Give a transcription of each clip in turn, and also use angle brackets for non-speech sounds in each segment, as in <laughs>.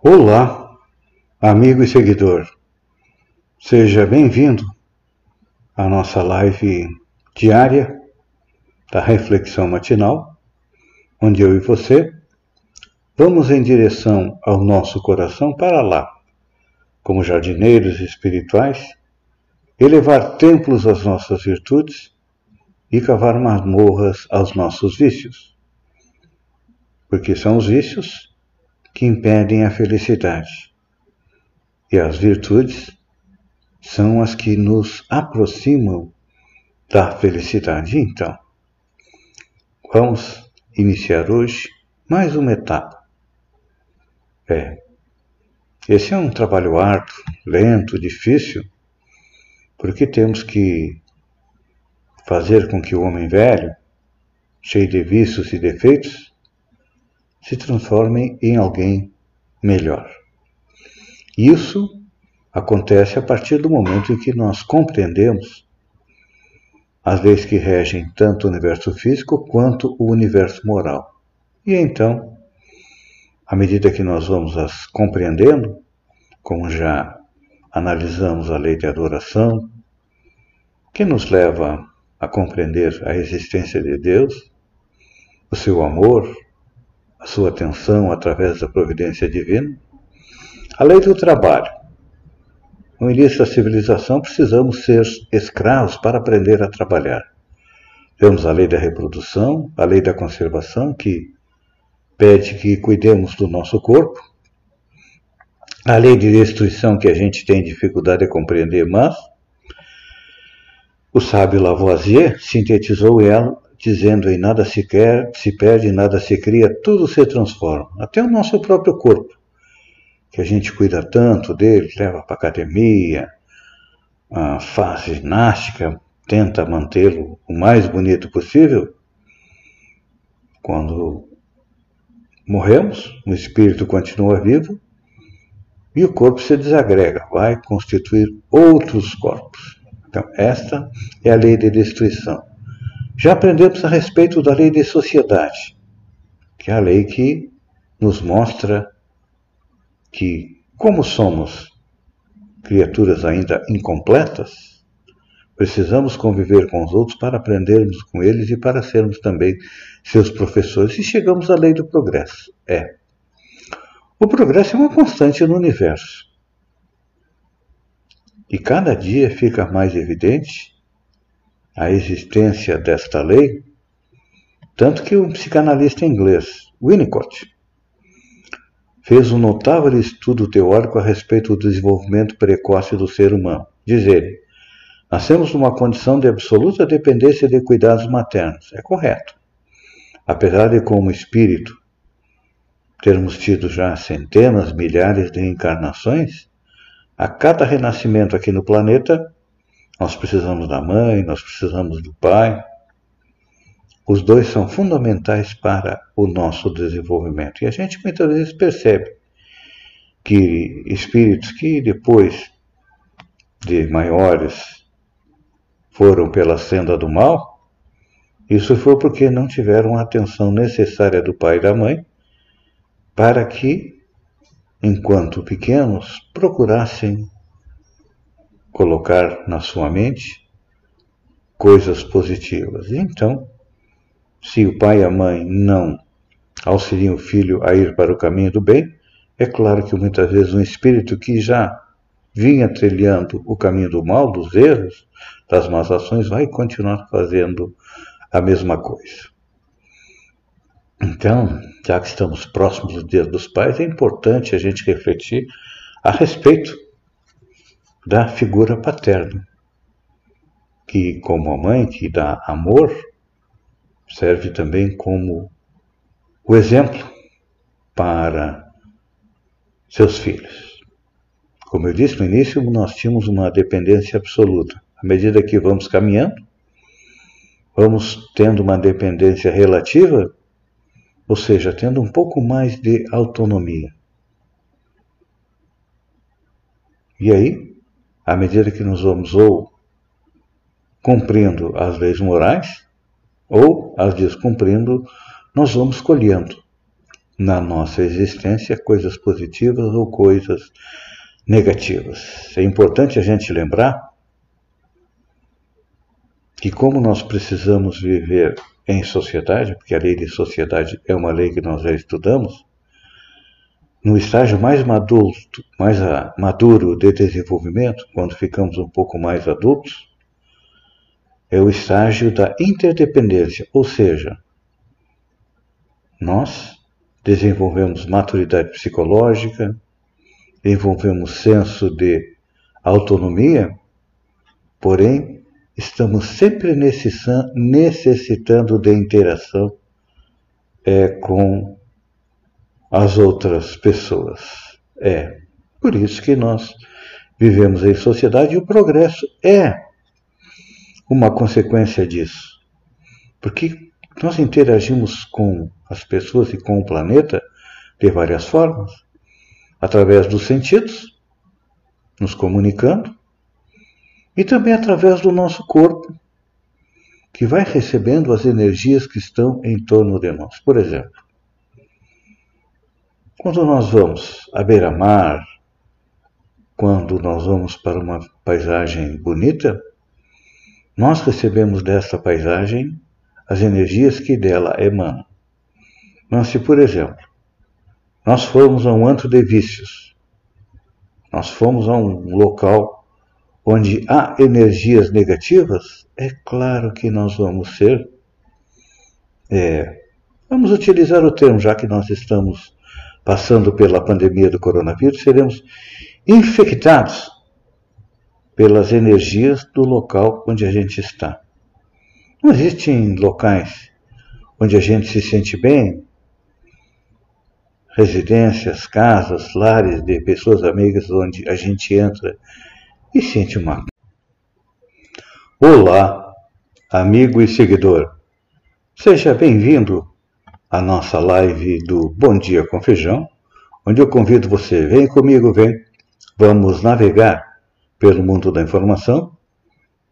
Olá, amigo e seguidor. Seja bem-vindo à nossa live diária da reflexão matinal, onde eu e você vamos em direção ao nosso coração para lá, como jardineiros espirituais, elevar templos às nossas virtudes e cavar masmorras aos nossos vícios. Porque são os vícios que impedem a felicidade. E as virtudes são as que nos aproximam da felicidade. Então, vamos iniciar hoje mais uma etapa. É, esse é um trabalho árduo, lento, difícil, porque temos que fazer com que o homem velho, cheio de vícios e defeitos, se transformem em alguém melhor. Isso acontece a partir do momento em que nós compreendemos as leis que regem tanto o universo físico quanto o universo moral. E então, à medida que nós vamos as compreendendo, como já analisamos a lei de adoração, que nos leva a compreender a existência de Deus, o seu amor, sua atenção através da providência divina. A lei do trabalho. No início da civilização, precisamos ser escravos para aprender a trabalhar. Temos a lei da reprodução, a lei da conservação, que pede que cuidemos do nosso corpo, a lei de destruição, que a gente tem dificuldade de compreender, mas o sábio Lavoisier sintetizou ela dizendo em nada se quer, se perde, nada se cria, tudo se transforma, até o nosso próprio corpo, que a gente cuida tanto dele, leva para academia, faz ginástica, tenta mantê-lo o mais bonito possível. Quando morremos, o espírito continua vivo e o corpo se desagrega, vai constituir outros corpos. Então, esta é a lei de destruição. Já aprendemos a respeito da lei de sociedade, que é a lei que nos mostra que, como somos criaturas ainda incompletas, precisamos conviver com os outros para aprendermos com eles e para sermos também seus professores. E chegamos à lei do progresso. É. O progresso é uma constante no universo. E cada dia fica mais evidente a existência desta lei, tanto que o psicanalista inglês Winnicott fez um notável estudo teórico a respeito do desenvolvimento precoce do ser humano. Diz ele: Nascemos numa condição de absoluta dependência de cuidados maternos. É correto. Apesar de, como espírito, termos tido já centenas, milhares de encarnações, a cada renascimento aqui no planeta, nós precisamos da mãe, nós precisamos do pai. Os dois são fundamentais para o nosso desenvolvimento. E a gente muitas vezes percebe que espíritos que depois de maiores foram pela senda do mal, isso foi porque não tiveram a atenção necessária do pai e da mãe para que, enquanto pequenos, procurassem colocar na sua mente coisas positivas. Então, se o pai e a mãe não auxiliam o filho a ir para o caminho do bem, é claro que muitas vezes um espírito que já vinha trilhando o caminho do mal, dos erros, das más ações, vai continuar fazendo a mesma coisa. Então, já que estamos próximos do Dia dos Pais, é importante a gente refletir a respeito da figura paterna, que, como a mãe que dá amor, serve também como o exemplo para seus filhos. Como eu disse no início, nós tínhamos uma dependência absoluta. À medida que vamos caminhando, vamos tendo uma dependência relativa, ou seja, tendo um pouco mais de autonomia. E aí, à medida que nós vamos ou cumprindo as leis morais, ou as descumprindo, nós vamos colhendo na nossa existência coisas positivas ou coisas negativas. É importante a gente lembrar que, como nós precisamos viver em sociedade, porque a lei de sociedade é uma lei que nós já estudamos, no estágio mais maduro, mais maduro de desenvolvimento, quando ficamos um pouco mais adultos, é o estágio da interdependência, ou seja, nós desenvolvemos maturidade psicológica, desenvolvemos senso de autonomia, porém estamos sempre necessitando de interação é, com as outras pessoas. É por isso que nós vivemos em sociedade e o progresso é uma consequência disso. Porque nós interagimos com as pessoas e com o planeta de várias formas, através dos sentidos, nos comunicando, e também através do nosso corpo, que vai recebendo as energias que estão em torno de nós. Por exemplo, quando nós vamos à beira-mar, quando nós vamos para uma paisagem bonita, nós recebemos desta paisagem as energias que dela emanam. Mas se, por exemplo, nós formos a um antro de vícios, nós fomos a um local onde há energias negativas, é claro que nós vamos ser, é, vamos utilizar o termo, já que nós estamos passando pela pandemia do coronavírus, seremos infectados pelas energias do local onde a gente está. Não existem locais onde a gente se sente bem, residências, casas, lares de pessoas amigas onde a gente entra e sente uma. Olá, amigo e seguidor. Seja bem-vindo à nossa live do Bom Dia com Feijão, onde eu convido você, vem comigo, vem, vamos navegar pelo mundo da informação,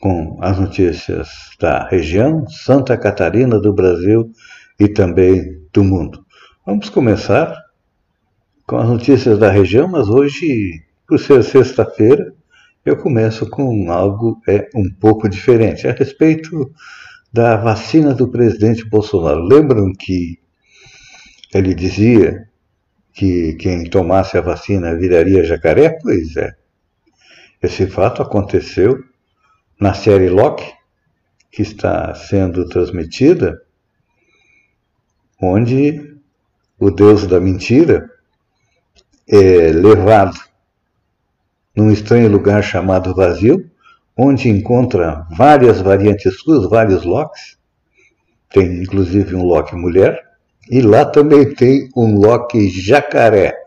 com as notícias da região, Santa Catarina, do Brasil e também do mundo. Vamos começar com as notícias da região, mas hoje, por ser sexta-feira, eu começo com algo é, um pouco diferente, a respeito da vacina do presidente Bolsonaro. Lembram que ele dizia que quem tomasse a vacina viraria jacaré? Pois é. Esse fato aconteceu na série Loki, que está sendo transmitida, onde o deus da mentira é levado num estranho lugar chamado vazio, onde encontra várias variantes suas, vários Locks. Tem inclusive um Loki mulher, e lá também tem um Loki jacaré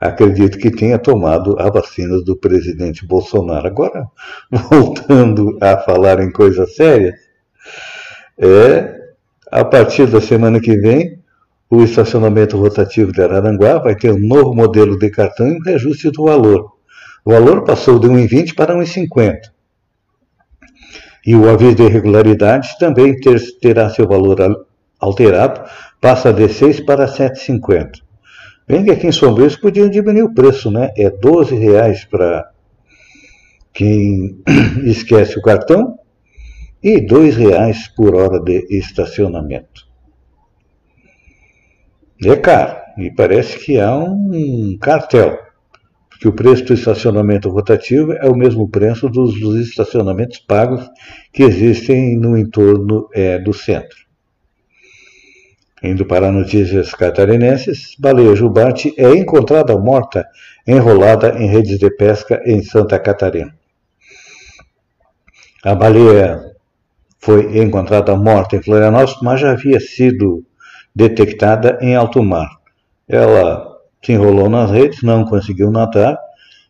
acredito que tenha tomado a vacina do presidente Bolsonaro. Agora, <laughs> voltando a falar em coisas sérias, é, a partir da semana que vem, o estacionamento rotativo de Araranguá vai ter um novo modelo de cartão e um reajuste do valor. O valor passou de 1,20 para 1,50. E o aviso de irregularidades também ter, terá seu valor alterado, passa de 6 para 7,50. Bem que aqui em São Luís podiam diminuir o preço, né? É 12 reais para quem <clears throat> esquece o cartão e dois reais por hora de estacionamento. É caro e parece que há um cartel, porque o preço do estacionamento rotativo é o mesmo preço dos, dos estacionamentos pagos que existem no entorno é, do centro. Indo para notícias catarinenses, baleia jubarte é encontrada morta enrolada em redes de pesca em Santa Catarina. A baleia foi encontrada morta em Florianópolis, mas já havia sido detectada em alto mar. Ela se enrolou nas redes, não conseguiu nadar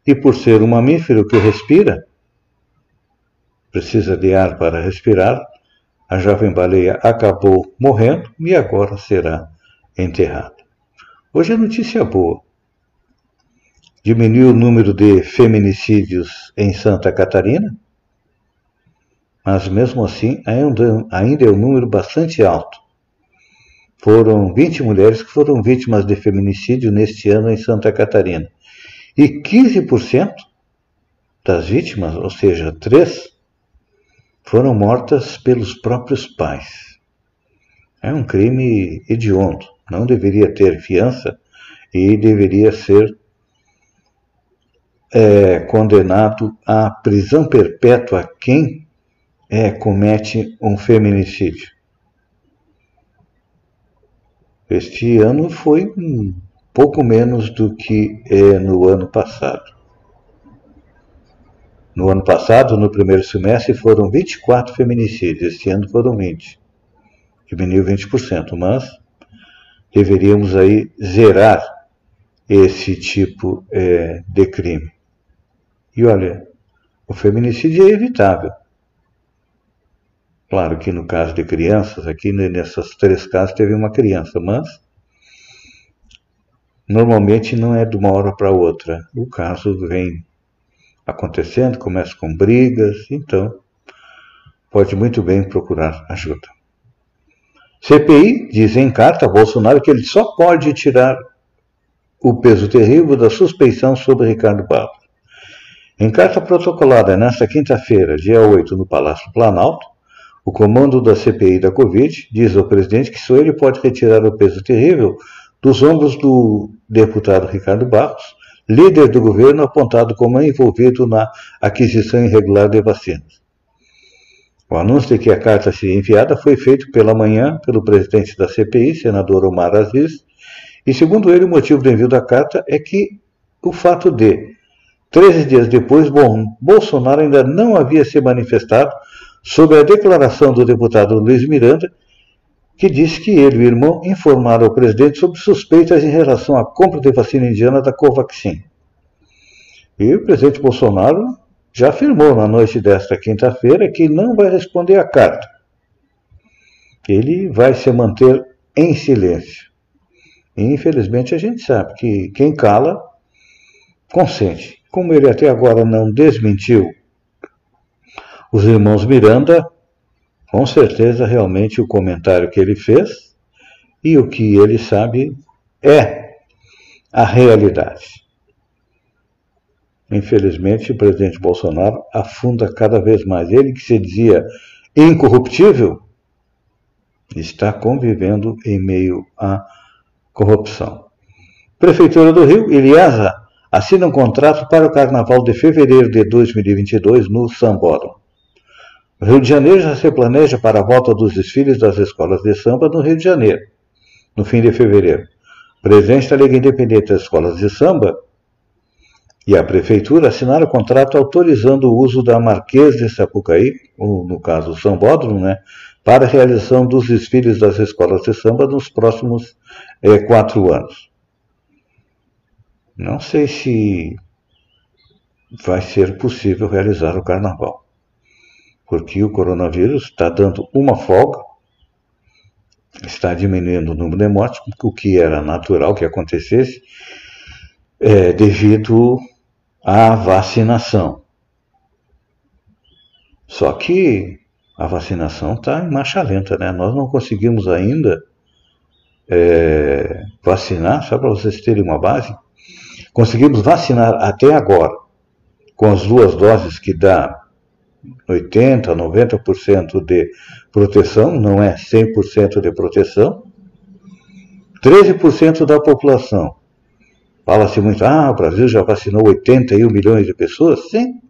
e, por ser um mamífero que respira, precisa de ar para respirar, a jovem baleia acabou morrendo e agora será enterrada. Hoje a notícia é boa. Diminuiu o número de feminicídios em Santa Catarina, mas mesmo assim ainda, ainda é um número bastante alto. Foram 20 mulheres que foram vítimas de feminicídio neste ano em Santa Catarina. E 15% das vítimas, ou seja, 3, foram mortas pelos próprios pais. É um crime hediondo, não deveria ter fiança e deveria ser é, condenado à prisão perpétua quem é, comete um feminicídio. Este ano foi um pouco menos do que é no ano passado. No ano passado, no primeiro semestre, foram 24 feminicídios, este ano foram 20. Diminuiu 20%, mas deveríamos aí zerar esse tipo é, de crime. E olha, o feminicídio é evitável. Claro que no caso de crianças, aqui nessas três casos teve uma criança, mas normalmente não é de uma hora para outra. O caso vem acontecendo, começa com brigas, então pode muito bem procurar ajuda. CPI diz em carta a Bolsonaro que ele só pode tirar o peso terrível da suspeição sobre Ricardo Barros. Em carta protocolada nesta quinta-feira, dia 8, no Palácio Planalto, o comando da CPI da Covid diz ao presidente que só ele pode retirar o peso terrível dos ombros do deputado Ricardo Barros, líder do governo apontado como envolvido na aquisição irregular de vacinas. O anúncio de que a carta seria enviada foi feito pela manhã pelo presidente da CPI, senador Omar Aziz, e segundo ele, o motivo do envio da carta é que o fato de, 13 dias depois, Bolsonaro ainda não havia se manifestado sobre a declaração do deputado Luiz Miranda que disse que ele e o irmão informaram ao presidente sobre suspeitas em relação à compra de vacina indiana da Covaxin. E o presidente Bolsonaro já afirmou na noite desta quinta-feira que não vai responder à carta. Ele vai se manter em silêncio. E, infelizmente, a gente sabe que quem cala, consente. Como ele até agora não desmentiu os irmãos Miranda, com certeza, realmente, o comentário que ele fez e o que ele sabe é a realidade. Infelizmente, o presidente Bolsonaro afunda cada vez mais. Ele que se dizia incorruptível está convivendo em meio à corrupção. Prefeitura do Rio, Eliasa, assina um contrato para o Carnaval de fevereiro de 2022 no Sambódromo. Rio de Janeiro já se planeja para a volta dos desfiles das escolas de samba no Rio de Janeiro, no fim de fevereiro. O presidente da Liga Independente das Escolas de Samba e a Prefeitura assinaram o contrato autorizando o uso da Marquês de Sapucaí, ou, no caso Sambódromo, né, para a realização dos desfiles das escolas de samba nos próximos é, quatro anos. Não sei se vai ser possível realizar o carnaval porque o coronavírus está dando uma folga, está diminuindo o número de mortes, o que era natural que acontecesse, é, devido à vacinação. Só que a vacinação está em marcha lenta, né? Nós não conseguimos ainda é, vacinar, só para vocês terem uma base, conseguimos vacinar até agora, com as duas doses que dá 80%, 90% de proteção, não é 100% de proteção. 13% da população. Fala-se muito, ah, o Brasil já vacinou 81 milhões de pessoas? Sim.